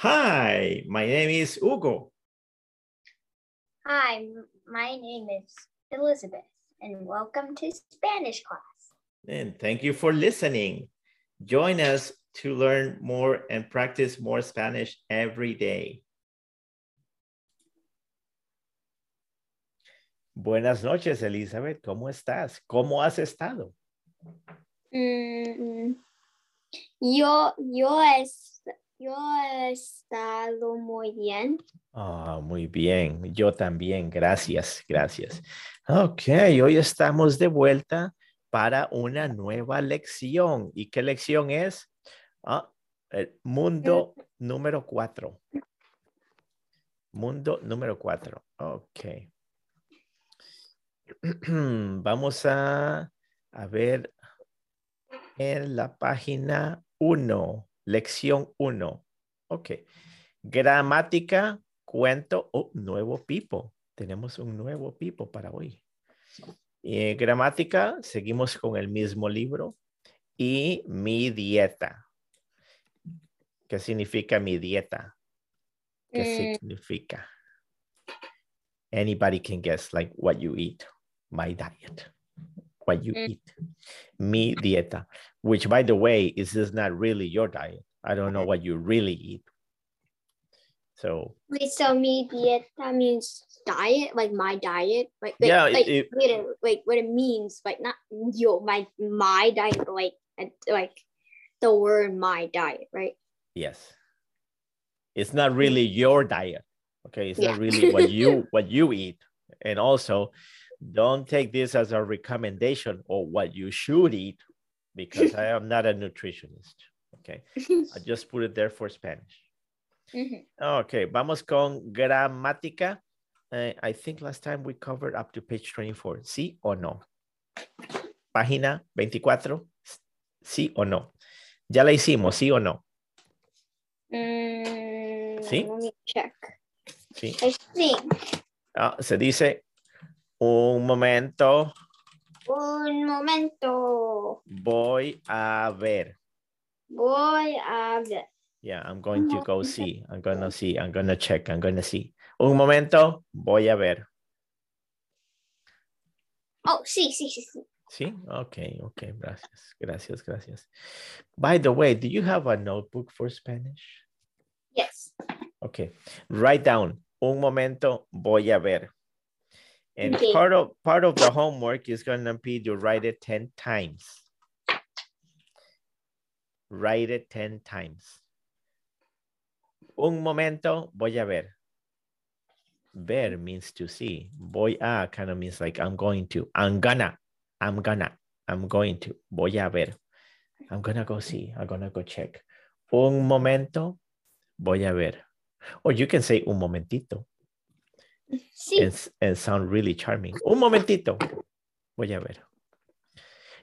Hi, my name is Hugo. Hi, my name is Elizabeth, and welcome to Spanish class. And thank you for listening. Join us to learn more and practice more Spanish every day. Buenas noches, Elizabeth. ¿Cómo estás? ¿Cómo has estado? Mm, yo, yo, es, yo he estado muy bien. Ah, muy bien. Yo también. Gracias, gracias. Ok, hoy estamos de vuelta para una nueva lección. ¿Y qué lección es? Ah, el mundo número cuatro. Mundo número cuatro. Ok. Vamos a, a ver en la página 1, lección 1. Ok. Gramática, cuento, oh, nuevo pipo. Tenemos un nuevo pipo para hoy. Eh, gramática, seguimos con el mismo libro. Y mi dieta. ¿Qué significa mi dieta? ¿Qué Mm. significa? Anybody can guess like what you eat. My diet. What you Mm. eat. Mi dieta. Which by the way, is this not really your diet? I don't know what you really eat. So Wait, so me dieta means diet, like my diet, like, like Yeah, like it- wait, a- wait, what it means, like not yo, my my diet, but like like the word my diet, right? yes. It's not really your diet. Okay. It's not really what you what you eat. And also don't take this as a recommendation or what you should eat because I am not a nutritionist. Okay. I just put it there for Spanish. Mhm. Okay, vamos con gramática. Eh, I think last time we covered up to page 24. ¿Sí o no? Página 24. ¿Sí o no? Ya la hicimos, ¿sí o no? Mm, See? Let me check. Sí. I think. Ah, se dice un momento, Un momento. voy a ver. Voy a ver. Yeah, I'm going to go see. I'm gonna see. I'm gonna check. I'm gonna see. Un momento, voy a ver. Oh, sí, sí, sí, sí. Sí, okay, okay, gracias, gracias, gracias. By the way, do you have a notebook for Spanish? Yes. Okay, write down. Un momento, voy a ver. And Okay. part of part of the homework is gonna be to write it 10 times. Write it 10 times. Un momento, voy a ver. Ver means to see. Voy a kind of means like I'm going to. I'm gonna. I'm gonna. I'm going to. Voy a ver. I'm gonna go see. I'm gonna go check. Un momento, voy a ver. Or you can say un momentito Sí. and, and sound really charming. Un momentito, voy a ver.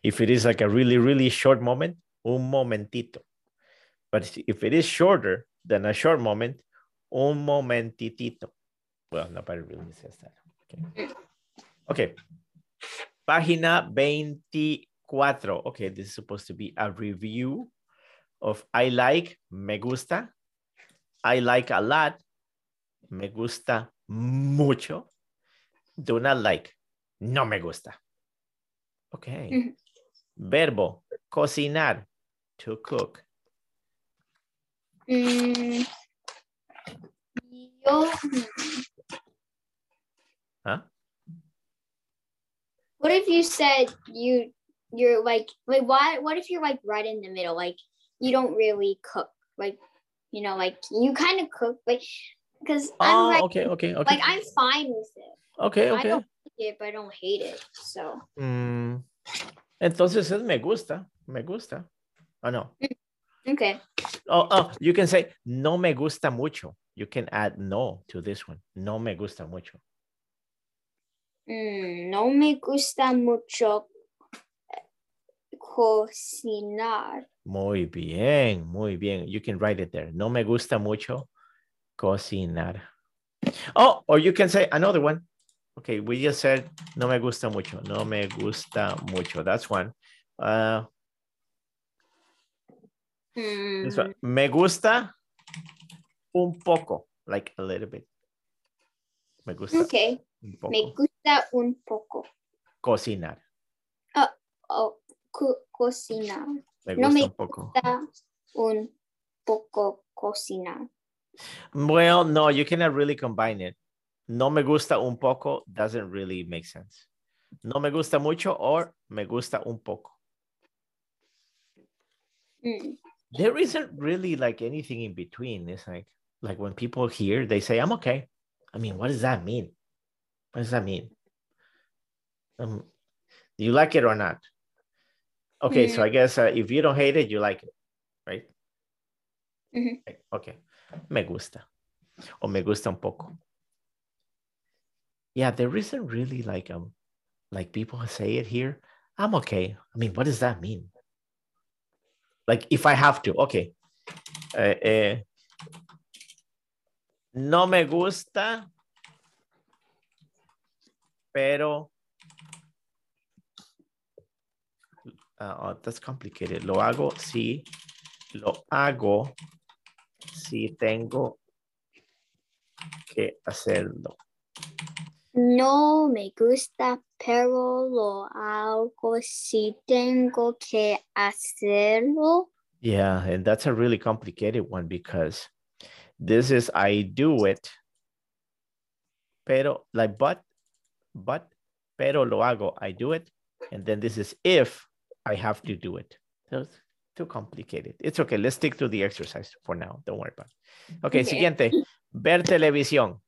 If it is like a really, really short moment, un momentito. But if- it is shorter than a short moment, un momentitito. Well, nobody really says that. Okay. Okay. Página 24. Okay, this is supposed to be a review of I like, me gusta. I like a lot. Me gusta mucho. Do not like. No me gusta. Okay. Ujú. Verbo, cocinar, to cook. Mm, yo, Huh? what if you said you you're like like why what if you're like right in the middle like you don't really cook like you know like you kind of cook like because I'm Oh, like, okay, okay, okay. like I'm fine with it. okay, okay. I don't like it, but I don't hate it. So Mm, entonces es me gusta, me gusta. Oh, no. okay. Oh, oh, you can say no me gusta mucho. You can add no to this one. No me gusta mucho. Mm, no me gusta mucho cocinar. Muy bien, muy bien. You can write it there. No me gusta mucho cocinar. Oh, or you can say another one. Okay, we just said no me gusta mucho. No me gusta mucho. That's one. Uh, this Mm, one. Me gusta Un poco, like a little bit. Me gusta Okay. un poco. Me gusta un poco. Cocinar. Oh, co- cocinar. Me No me un poco. Gusta un poco cocinar. Well, no, you cannot really combine it. No me gusta un poco doesn't really make sense. No me gusta mucho or me gusta un poco. Mm. There isn't really like anything in between. It's like like when people hear they say I'm okay. I mean, what does that mean? What does that mean? Um, do you like it or not? Okay, so I guess uh, if you don't hate it, you like it, right? Mhm. Okay, me gusta. O me gusta un poco. Yeah, there isn't really like um like people say it here. I'm okay. I mean, what does that mean? Like if I have to, okay. Eh, eh, no me gusta, pero uh, oh, that's complicated. Lo hago si lo hago si tengo que hacerlo. No me gusta, pero lo hago si tengo que hacerlo. Yeah, and that's a really complicated one because this is I do it, pero like but, but, pero lo hago, I do it, and then this is if I have to do it. So it's too complicated. It's okay. Let's stick to the exercise for now. Don't worry about it. Okay, Okay. siguiente. Ver televisión.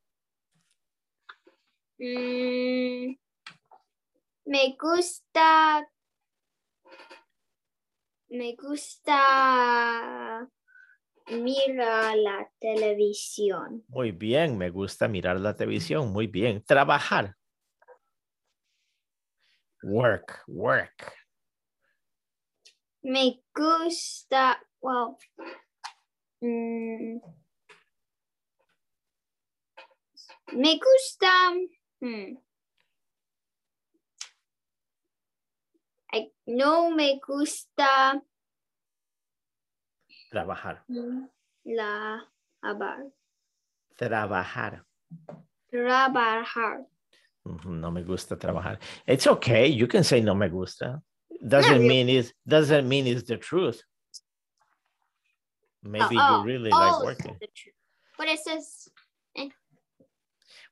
Mm, me gusta. Me gusta mirar la televisión. Muy bien, me gusta mirar la televisión. Muy bien. Trabajar. Work, work. Me gusta. Well. mm, me gusta. hmm. I, no me gusta Trabajar. la abar- Trabajar. trabajar. No me gusta trabajar. It's okay. You can say no me gusta. Doesn't you- mean it's doesn't mean it's the truth. Maybe oh, you really like oh, working. the truth. But it says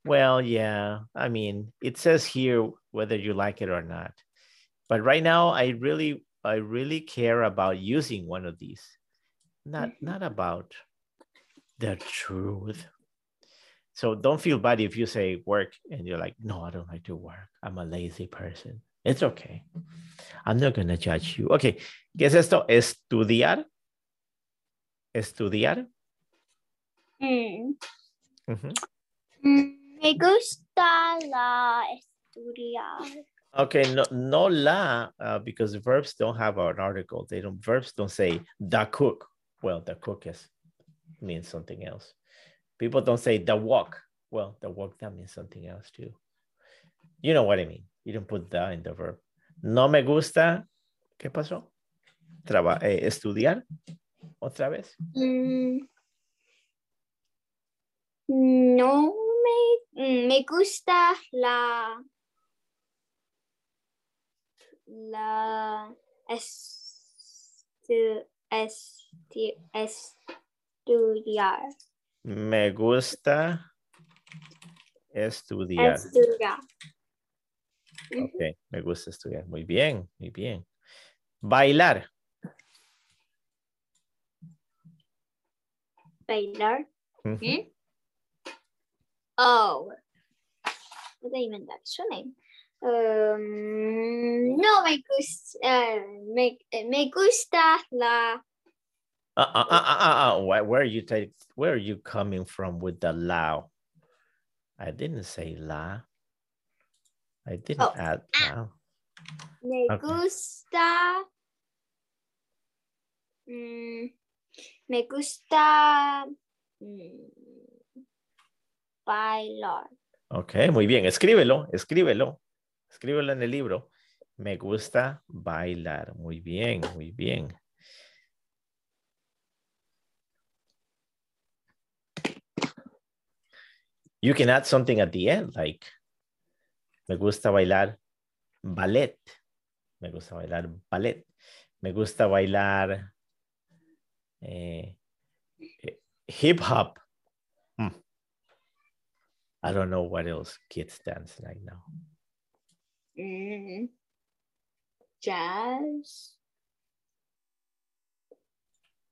Well, yeah. I mean, it says here whether you like it or not. But right now, I really, I really care about using one of these, not Mhm. not about the truth. So don't feel bad if you say work and you're like, no, I don't like to work. I'm a lazy person. It's okay. I'm not gonna judge you. Okay, ¿qué es esto? Estudiar. Estudiar. mm, Ujú. mm, me gusta la estudiar. Okay, no, no la, uh, because verbs don't have an article. They don't, verbs don't say the cook. Well, the cook is, means something else. People don't say the walk. Well, the walk, that means something else too. You know what I mean. You don't put the in the verb. No me gusta, ¿qué pasó? Traba, eh, estudiar, otra vez. Mm, no me, me gusta la la estu, esti- estudiar. Me gusta estudiar. Estudiar. Ok, me gusta estudiar. Muy bien, muy bien. Bailar. Bailar. Oh. Inventar su name. Um, no me gusta, me, me gusta la Uh, uh, uh, uh, uh, uh, Where, where are you take, where are you coming from with the lao? I didn't say la. I didn't Oh, add lao. Me Ok. gusta. mm, me gusta. mm, bailar. Ok, muy bien. Escríbelo, escríbelo. Escríbelo en el libro. Me gusta bailar. Muy bien, muy bien. You can add something at the end, like, me gusta bailar ballet. Me gusta bailar ballet. Me gusta bailar eh, eh, hip hop. Hmm. I don't know what else kids dance right now. Mm. Jazz.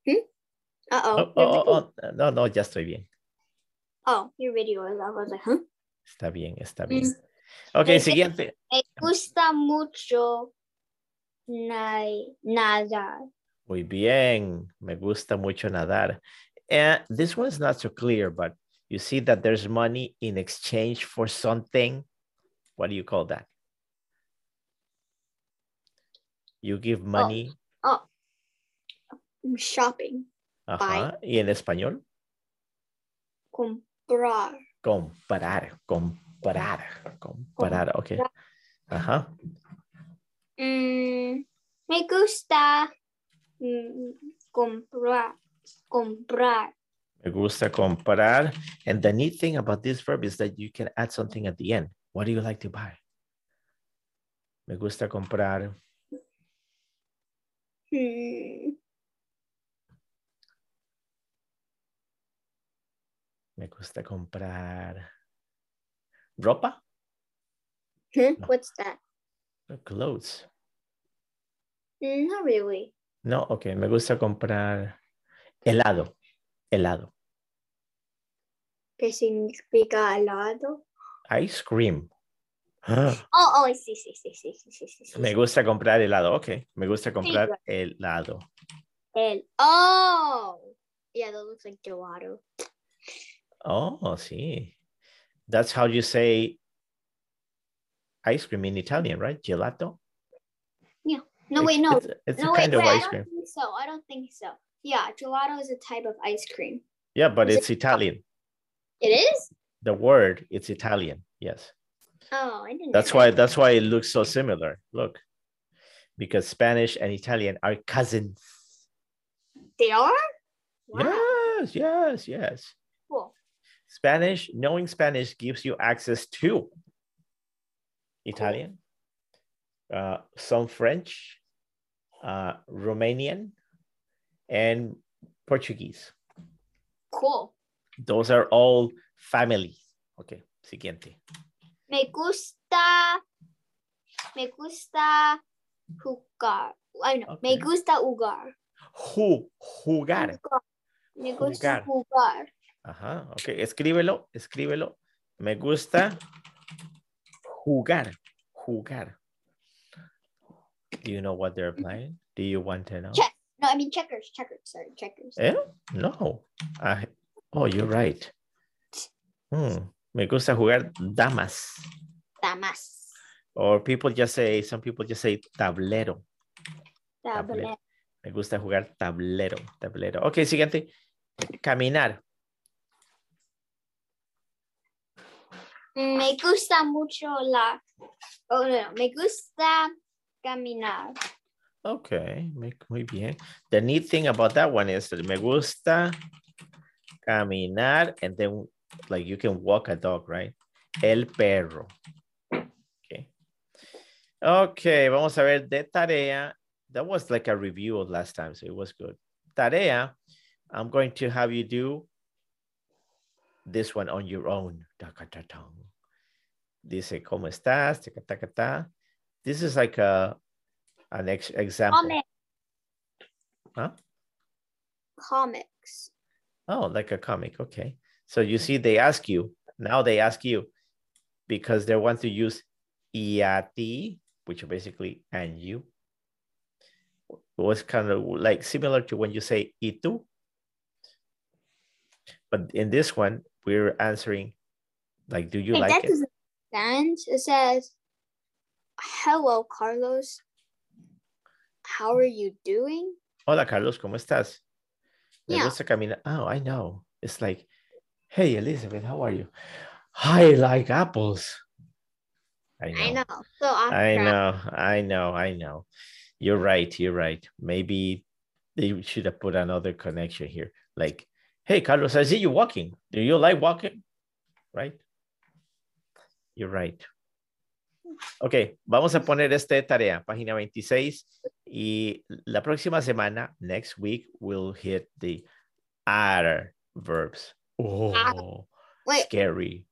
Hmm? Uh-oh. Oh, oh, oh, oh, no, no, ya estoy bien. Oh, your video is off. I was like, huh? Está bien, está bien. Ok, siguiente. Me gusta mucho na- nadar. Muy bien. Me gusta mucho nadar. And this one's not so clear, but you see that there's money in exchange for something. What do you call that? You give money. Oh, shopping. Ajá. ¿Y en español? Comprar. Comprar, comprar, comprar. Ok. Ajá. Mm, me gusta mm, comprar. Comprar. Me gusta comprar. And the neat thing about this verb is that you can add something at the end. What do you like to buy? Me gusta comprar. Hmm. Me gusta comprar ¿Ropa? Hmm? No. What's that? Clothes. Mm, no really. No, ok. Me gusta comprar helado. Helado. ¿Qué significa helado? Ice cream. Ah. Oh, oh, sí, sí, sí, sí, sí, sí, sí, Me gusta comprar helado, ok. Me gusta comprar helado. El, oh, yeah, that looks like gelato. Oh, sí. That's how you say ice cream in Italian, right? Gelato. Yeah. No, It's- wait, no, It's, it's no, a kind wait, of I ice don't cream. think so. I don't think so. Yeah, gelato is a type of ice cream. Yeah, but Is it- it's Italian. It is? The word, it's Italian. Yes. Oh, I didn't. know That's that. why that's why it looks so similar. Look. Because Spanish and Italian are cousins. They are? Wow, Yes, yes, yes. Cool. Spanish, knowing Spanish gives you access to Italian, uh, some French, uh, Romanian, and Portuguese. Cool. Those are all family. Okay, siguiente. Me gusta. Me gusta jugar. I know. Me gusta jugar. Ju- jugar. Jugar. Me gusta Jugar. jugar. Ajá, ok, escríbelo, escríbelo. Me gusta jugar, jugar. Do you know what they're playing? Do you want to know? Check. No, I mean checkers. Checkers. Sorry, checkers. Eh? No. I- oh, you're right. Hmm, Me gusta jugar damas. Damas. Or people just say, some people just say tablero. Tablet. Me gusta jugar tablero, tablero. Ok, siguiente. Caminar. Me gusta mucho la. Oh, no. Me gusta caminar. Okay, muy, bien. The neat thing about that one is me gusta caminar and then like you can walk a dog, right? El perro. Okay. Okay, vamos a ver de tarea. That was like a review of last time, so it was good. Tarea, I'm going to have you do this one on your own. Dice, ¿cómo estás? This is like a an ex example. Comic. Huh? Comics. Oh, like a comic. Okay. So you see, they ask you, now they ask you because they want to use y a ti, which are basically and you. It was kind of like similar to when you say tú. But in this one, we're answering like, do you Wait, like that it? It says, "Hello, Carlos. How are you doing?" Hola, Carlos, ¿cómo estás? Me Yeah. gusta caminar. Oh, I know. It's like, hey, Elizabeth, how are you? I like apples. I know. I know. So I know, I know, I know. You're right, you're right. Maybe they should have put another connection here. Like, hey, Carlos, I see you walking. Do you like walking? right? You're right. Ok, vamos a poner esta tarea, página 26. Y la próxima semana, next week, we'll hit the other verbs. Oh, scary.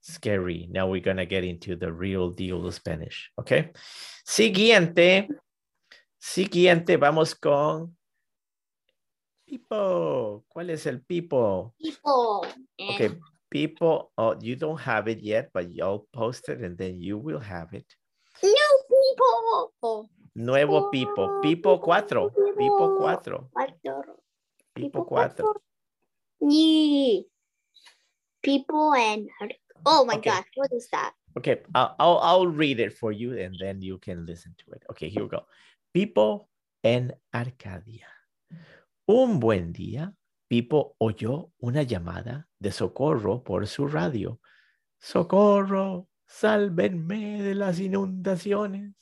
Scary. Now we're going to get into the real deal Spanish. Ok. Siguiente. Siguiente, vamos con Pipo. ¿Cuál es el Pipo? Pipo. Okay, eh. people, oh, you don't have it yet, but you'll post it and then you will have it. No, Pipo. Oh. Nuevo oh, Pipo. Pipo 4. Pipo 4. Pipo 4. Yeah. People and, oh my okay. gosh, what is that? Okay, I'll, I'll, I'll read it for you and then you can listen to it. Okay, here we go. People and Arcadia. Un buen día, Pipo oyó una llamada de socorro por su radio. ¡Socorro! ¡Sálvenme de las inundaciones!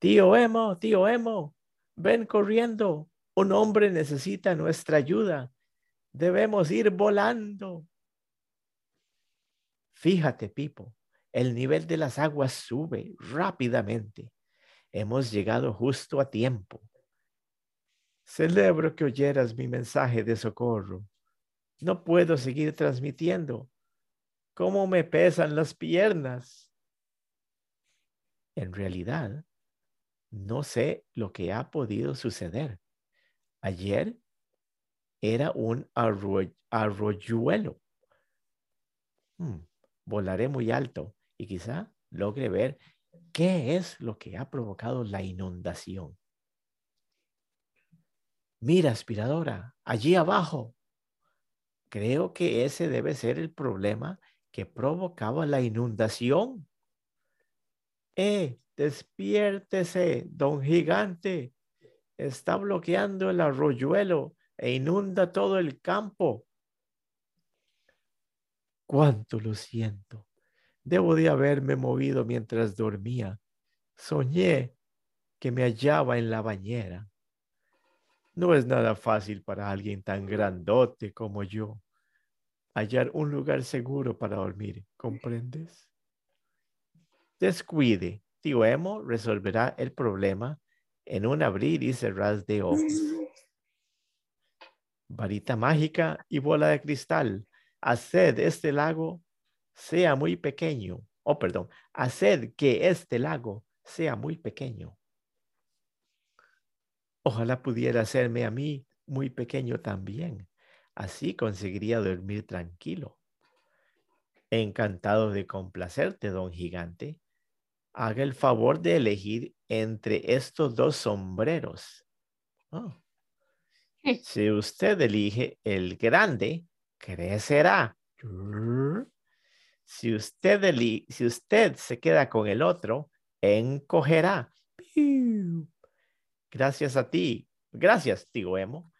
Tío Emo, tío Emo, ven corriendo. Un hombre necesita nuestra ayuda. Debemos ir volando. Fíjate, Pipo, el nivel de las aguas sube rápidamente. Hemos llegado justo a tiempo. Celebro que oyeras mi mensaje de socorro. No puedo seguir transmitiendo. ¿Cómo me pesan las piernas? En realidad, no sé lo que ha podido suceder. Ayer era un arroyuelo. Hmm, volaré muy alto y quizá logre ver qué es lo que ha provocado la inundación. Mira, aspiradora, allí abajo. Creo que ese debe ser el problema que provocaba la inundación. Eh, despiértese, don gigante. Está bloqueando el arroyuelo e inunda todo el campo. Cuánto lo siento. Debo de haberme movido mientras dormía. Soñé que me hallaba en la bañera. No es nada fácil para alguien tan grandote como yo hallar un lugar seguro para dormir, ¿comprendes? Descuide, tío Emo resolverá el problema en un abrir y cerrar de ojos. Varita mágica y bola de cristal, haced este lago sea muy pequeño. Oh, perdón, haced que este lago sea muy pequeño. Ojalá pudiera hacerme a mí muy pequeño también. Así conseguiría dormir tranquilo. Encantado de complacerte, don gigante. Haga el favor de elegir entre estos dos sombreros. Oh. Si usted elige el grande, crecerá. Si usted, si usted se queda con el otro, encogerá. Gracias a ti. Gracias, tío Emo.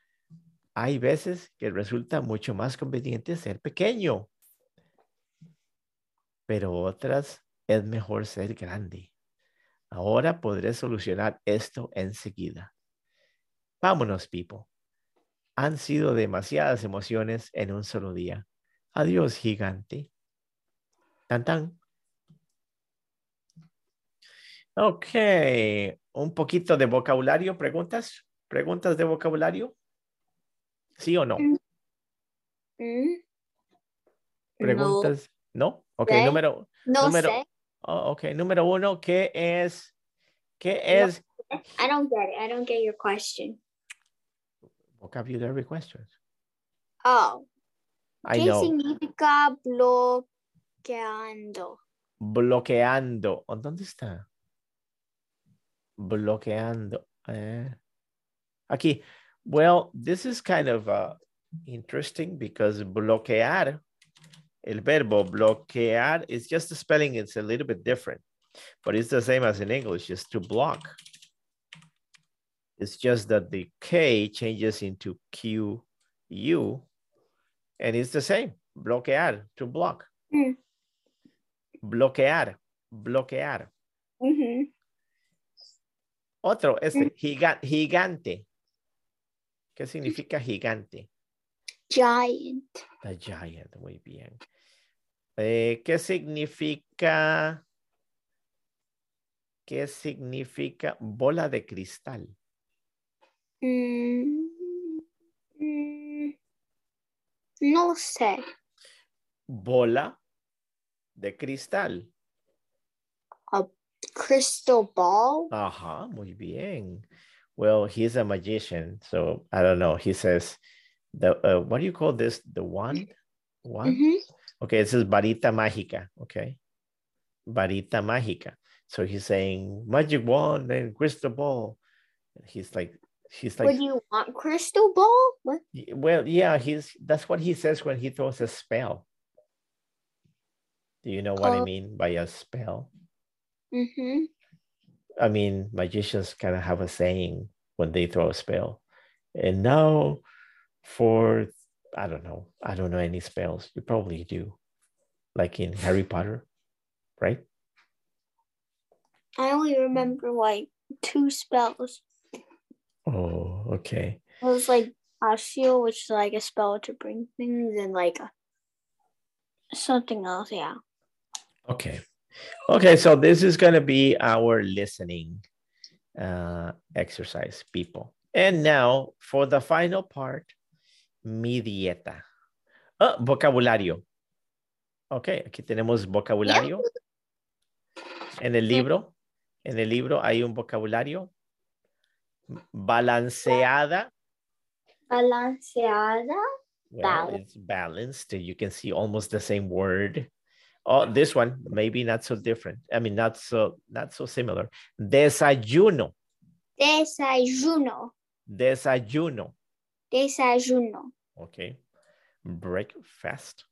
Hay veces que resulta mucho más conveniente ser pequeño, pero otras es mejor ser grande. Ahora podré solucionar esto enseguida. Vámonos, Pipo. Han sido demasiadas emociones en un solo día. Adiós, gigante. Tan tan. Ok, un poquito de vocabulario, preguntas, preguntas de vocabulario. ¿Sí o no? Mm. Mm. Preguntas, ¿no? Ok, número, no número, sé. Oh, ok, número uno, ¿qué es, qué es? I don't get it, I don't get your question. Vocabulary questions. Oh. I ¿Qué know. significa bloqueando? Bloqueando. ¿Dónde está? Bloqueando. Eh, aquí. Well, this is kind of uh, interesting because bloquear, el verbo bloquear is just the spelling, it's a little bit different, but it's the same as in English, just to block. It's just that the K changes into Q, U, and it's the same, bloquear, to block. Mm. Bloquear, bloquear. Mm. Otro, este, giga, gigante. ¿Qué significa gigante? giant. The giant, muy bien. Eh, ¿Qué significa? ¿Qué significa bola de cristal? Mm, mm, no sé. Bola de cristal. Crystal ball. Ajá, muy bien. Well, he's a magician, so I don't know. He says, the uh, what do you call this? The wand? Wand? Mhm. Okay, it says varita mágica. Okay, varita mágica. So he's saying magic wand and crystal ball. He's like, he's like, Would you want crystal ball? What? Well, yeah, he's that's what he says when he throws a spell. Do you know what I Oh. mean by a spell? Mm-hmm. I mean, magicians kind of have a saying when they throw a spell. And now for I don't know, I don't know any spells. You probably do. Like in Harry Potter, right? I only remember like two spells. Oh, okay. It was like Asio, which is like a spell to bring things, and like a, something else. Yeah. Okay. Okay, so this is going to be our listening uh, exercise, people. And now for the final part, mi dieta. Ah, vocabulario. Ok, aquí tenemos vocabulario. En el libro, en el libro hay un vocabulario. Balanceada. Balanceada. Well, it's balanced. You can see almost the same word. Oh, this one maybe not so different. I mean, not so not so similar. Desayuno, Desayuno. desayuno. Desayuno. Okay. Breakfast,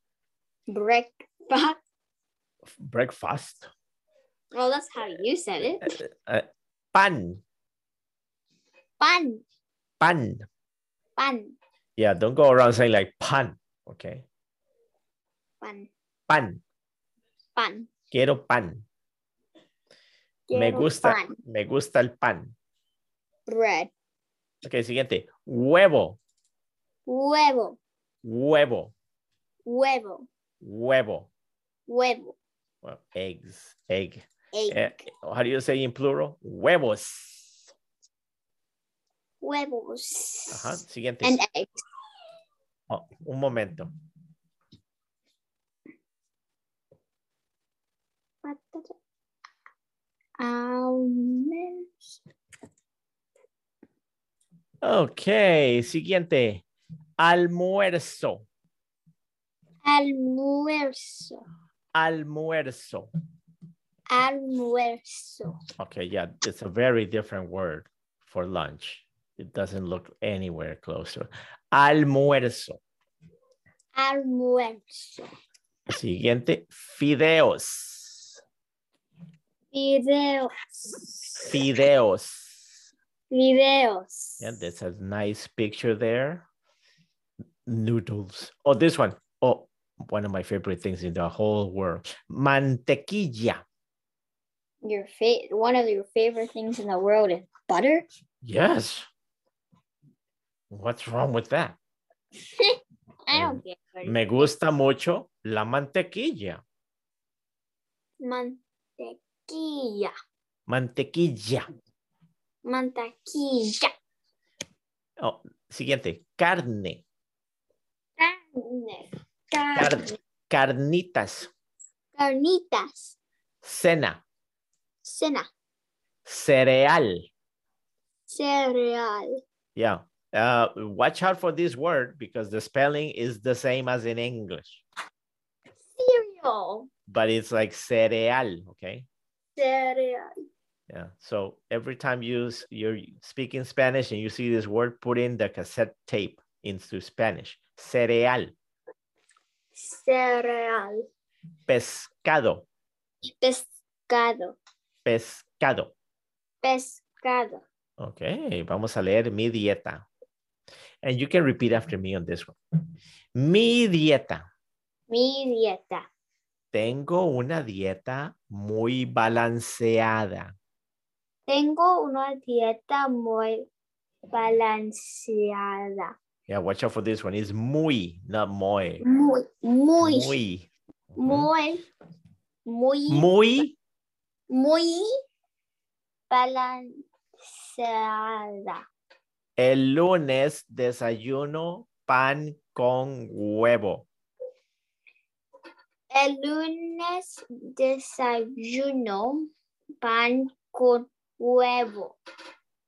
Breakfast. breakfast. Well, that's how you said it. Uh, pan, Pan. pan. Pan. Yeah, don't go around saying like pan. Okay, Pan. pan. Pan. Quiero pan. Me gusta, pan. me gusta el pan. Bread. Okay, siguiente. Huevo, Huevo. huevo, Huevo. huevo. Huevo. Well, eggs, egg. Egg. Eh, how do you say in plural? Huevos. Huevos. Ajá, siguiente. And eggs. Oh, un momento. Ok, siguiente. Almuerzo, Almuerzo. almuerzo. Almuerzo. Okay, yeah, it's a very different word for lunch. It doesn't look anywhere closer. Almuerzo. Almuerzo. Siguiente, fideos. Videos. Fideos. Videos. Yeah, there's a nice picture there. Noodles. Oh, this one. Oh, one of my favorite things in the whole world. Mantequilla. Your fa- one of your favorite things in the world is butter. Yes. What's wrong with that? I don't mm. get butter. Me gusta mucho la mantequilla. Mantequilla. Mantequilla. Mantequilla. Mantequilla. Oh, siguiente. Carne. Carne. Car- Carne. carnitas. Carnitas. Cena. Cena. Cereal. Cereal. Yeah. Uh, watch out for this word because the spelling is the same as in English, Cereal. but it's like cereal. Okay. Cereal. Yeah. So every time you you're speaking Spanish and you see this word, put in the cassette tape into Spanish. Cereal, Cereal. pescado, Pescado. pescado. Pescado. Okay, vamos a leer mi dieta. And you can repeat after me on this one. Mi dieta. Mi dieta. Tengo una dieta muy balanceada. Tengo una dieta muy balanceada. Yeah, watch out for this one. It's muy, not muy. Muy, muy, Muy. Muy, muy, Muy. muy balanceada. El lunes desayuno pan con huevo. El lunes desayuno pan con huevo.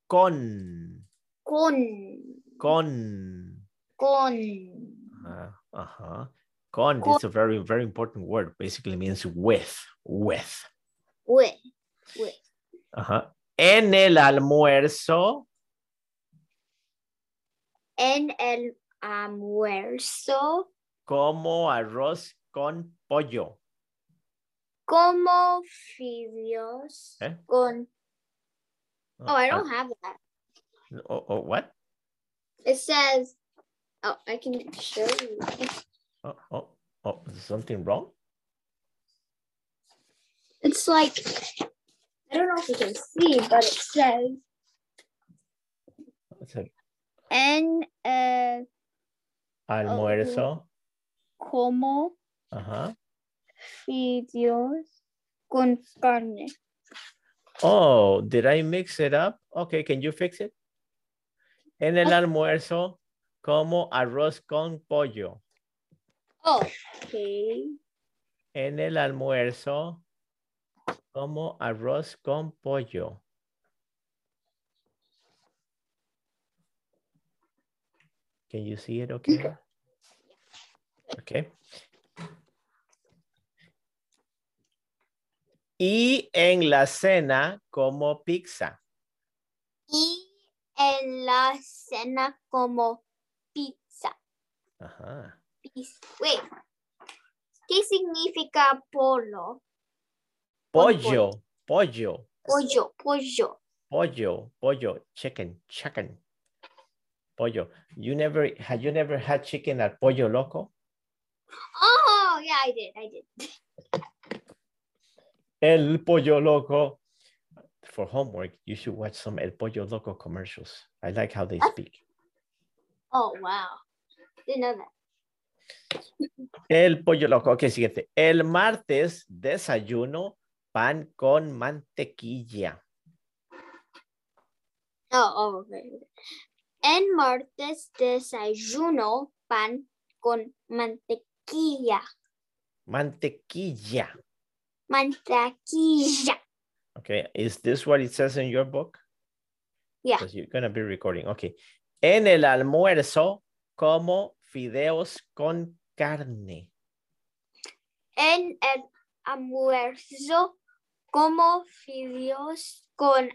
Con. Con, Con. con. Uh, uh-huh. Con is a very, very important word. Basically means with. With. With, with. Ajá. En el almuerzo, En el almuerzo como arroz con pollo. como fideos ¿Eh? con. Oh, I Ah, don't have that. oh, oh, what? It says. Oh, I can show you. Oh, oh, oh, is something wrong? It's like I don't know if you can see, but it says What's it? en el Almuerzo. como Ajá. fideos con carne. Oh, did I mix it up? Okay, can you fix it? En el almuerzo, como arroz con pollo. Oh, okay. En el almuerzo, como arroz con pollo. Can you see it okay? Okay. Y en la cena, como pizza. Y en la cena como pizza. Ajá. Pizza. Wait. ¿Qué significa polo? Pollo, pollo, Pollo, pollo. pollo, pollo, chicken, chicken. Pollo. You never, had you never had chicken at Pollo Loco? Oh, yeah, I did. I did. El Pollo Loco. For homework, you should watch some El Pollo Loco commercials. I like how they speak. Oh, wow. Didn't know that. El Pollo Loco. Ok, siguiente. El martes, desayuno, pan con mantequilla. Oh, oh, okay. En martes desayuno pan con mantequilla. Mantequilla. Mantequilla. Okay, is this what it says in your book? Yeah. Because you're gonna be recording. Okay. En el almuerzo, como fideos con carne. En el almuerzo como fideos con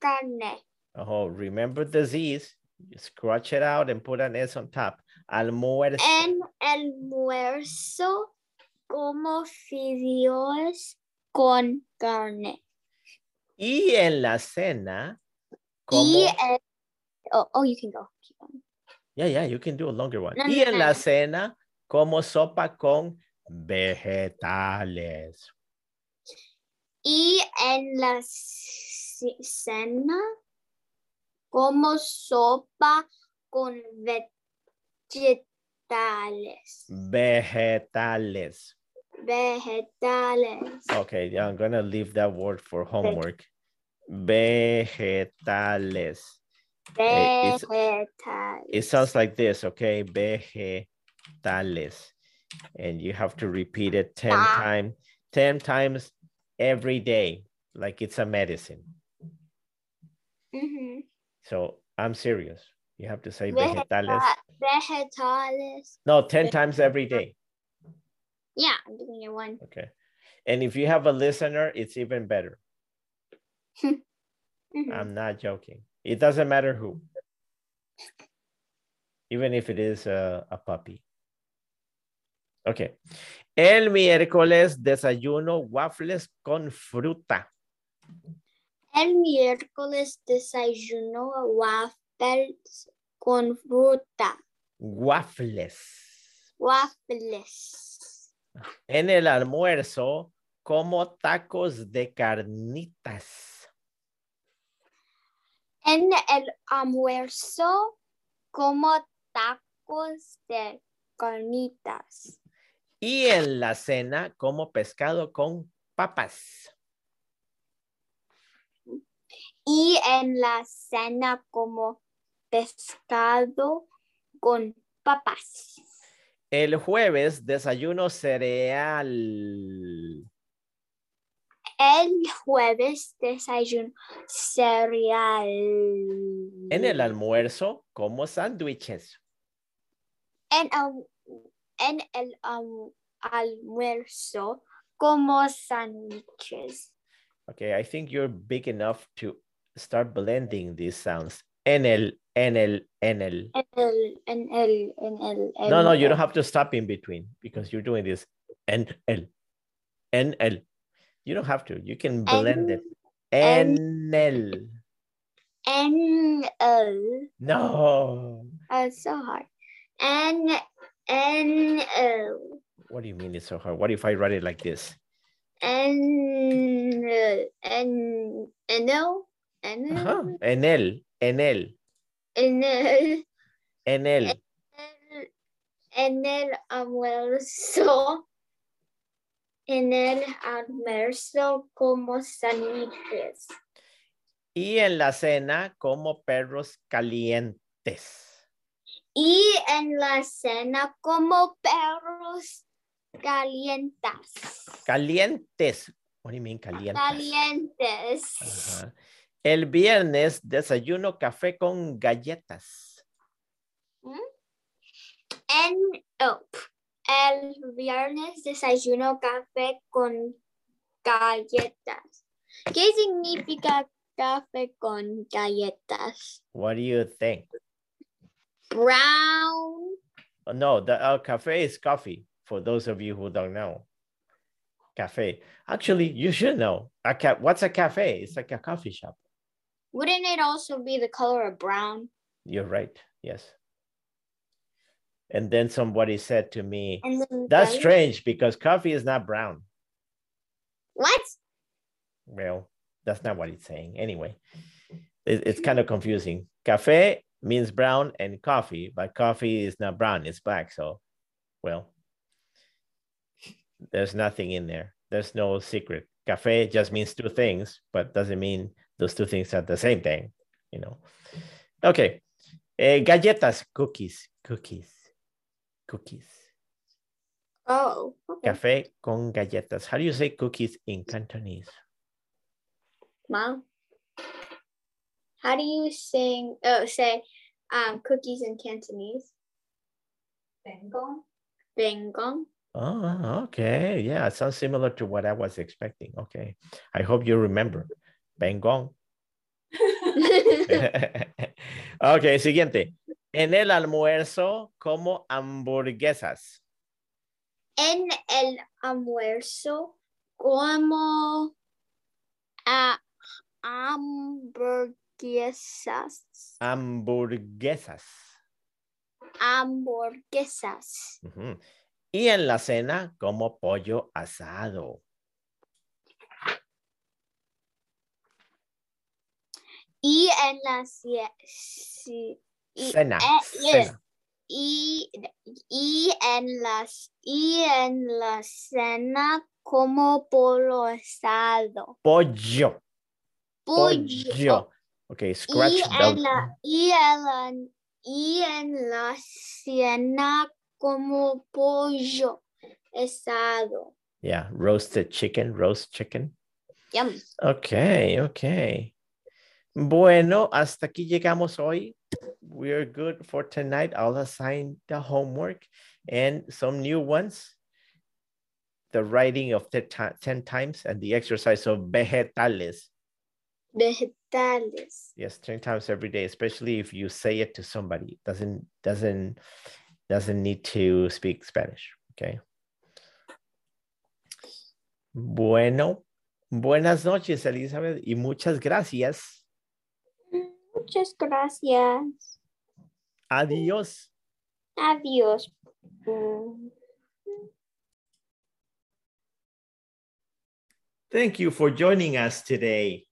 carne. Oh, remember the Z's. You scratch it out and put an S on top. Almuerzo. En el almuerzo como fideos con carne. Y en la cena, como... Y en, oh, oh, you can go. Yeah, yeah, you can do a longer one. No, y no, en no, la cena, como sopa con vegetales. Y en la cena como sopa con vegetales. Vegetales. Vegetales. Okay, I'm gonna leave that word for homework. Vegetales. Eh, Vegetales. It sounds like this, okay? Vegetales. And you have to repeat it 10 Ah. times, 10 times every day, like it's a medicine. Mhm. So I'm serious. You have to say vegetales. Vegetales. No, 10 times every day. Yeah, I'm doing it one. Okay. And if you have a listener, it's even better. Mhm. I'm not joking. It doesn't matter who. Even if it is a, a puppy. Okay. El miércoles desayuno waffles con fruta. El miércoles desayuno waffles con fruta. Waffles. Waffles. En el almuerzo como tacos de carnitas. En el almuerzo como tacos de carnitas. Y en la cena como pescado con papas. Y en la cena como pescado con papas. El jueves desayuno cereal. El jueves desayuno cereal. En el almuerzo como sándwiches. En el, en el um, almuerzo como sándwiches. Okay, I think you're big enough to start blending these sounds. En el, en el, en el. En el, en el, en el. No, no, you don't have to stop in between because you're doing this. En el, en el. You don't have to. You can blend it. En el. En el. No. Oh, it's so hard. En, en el. What do you mean it's so hard? What if I write it like this? En, en, en el. En el. Uh-huh. Ajá. En el, en el, En el. en el. almuerzo, en el almuerzo como sándwiches. Y en la cena como perros calientes. Y en la cena como perros calientas. Calientes. What do you mean calientes? Calientes. El viernes desayuno café con galletas. En, oh, el viernes desayuno café con galletas. ¿Qué significa café con galletas? What do you think? Brown. Oh, no, the uh, cafe is coffee. For those of you who don't know, cafe. Actually, you should know. A what's a cafe? It's like a coffee shop. Wouldn't it also be the color of brown? You're right. Yes. And then somebody said to me, "That's strange because coffee is not brown." What? Well, that's not what it's saying. Anyway, it- it's kind of confusing. Cafe means brown and coffee, but coffee is not brown, it's black. So, well, there's nothing in there. There's no secret. Cafe just means two things, but doesn't mean those two things are the same thing, you know. Okay. Eh, galletas, cookies, cookies, cookies. Oh. Okay. Café con galletas. How do you say cookies in Cantonese? Mom. How do you sing? Oh, say um, cookies in Cantonese. Bengong. Bengong. Oh, okay. Yeah, it sounds similar to what I was expecting. Okay. I hope you remember. Bengong. ok, siguiente. En el almuerzo como hamburguesas. en el almuerzo como a hamburguesas. Hamburguesas. Hamburguesas. Y en la cena como pollo asado. Y en la cie- ci- y- Cena. eh, yes. y, y en las y en la cena como pollo asado. Pollo. Pollo. Pollo. Ok, scratch Y the- en la y en la y en la cena como pollo asado. Yeah, roasted chicken, roast chicken. Yum. Ok, ok. Bueno, hasta aquí llegamos hoy. We're good for tonight. I'll assign the homework and some new ones. The writing of the 10 times and the exercise of vegetales. Vegetales. Yes, 10 times every day, especially if you say it to somebody. Doesn't doesn't doesn't need to speak Spanish. Okay. Bueno, buenas noches, Elizabeth, y muchas gracias. Muchas gracias. Adiós. Adiós. Thank you for joining us today.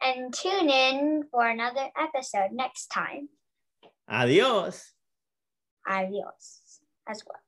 And tune in for another episode next time. Adiós. Adiós as well.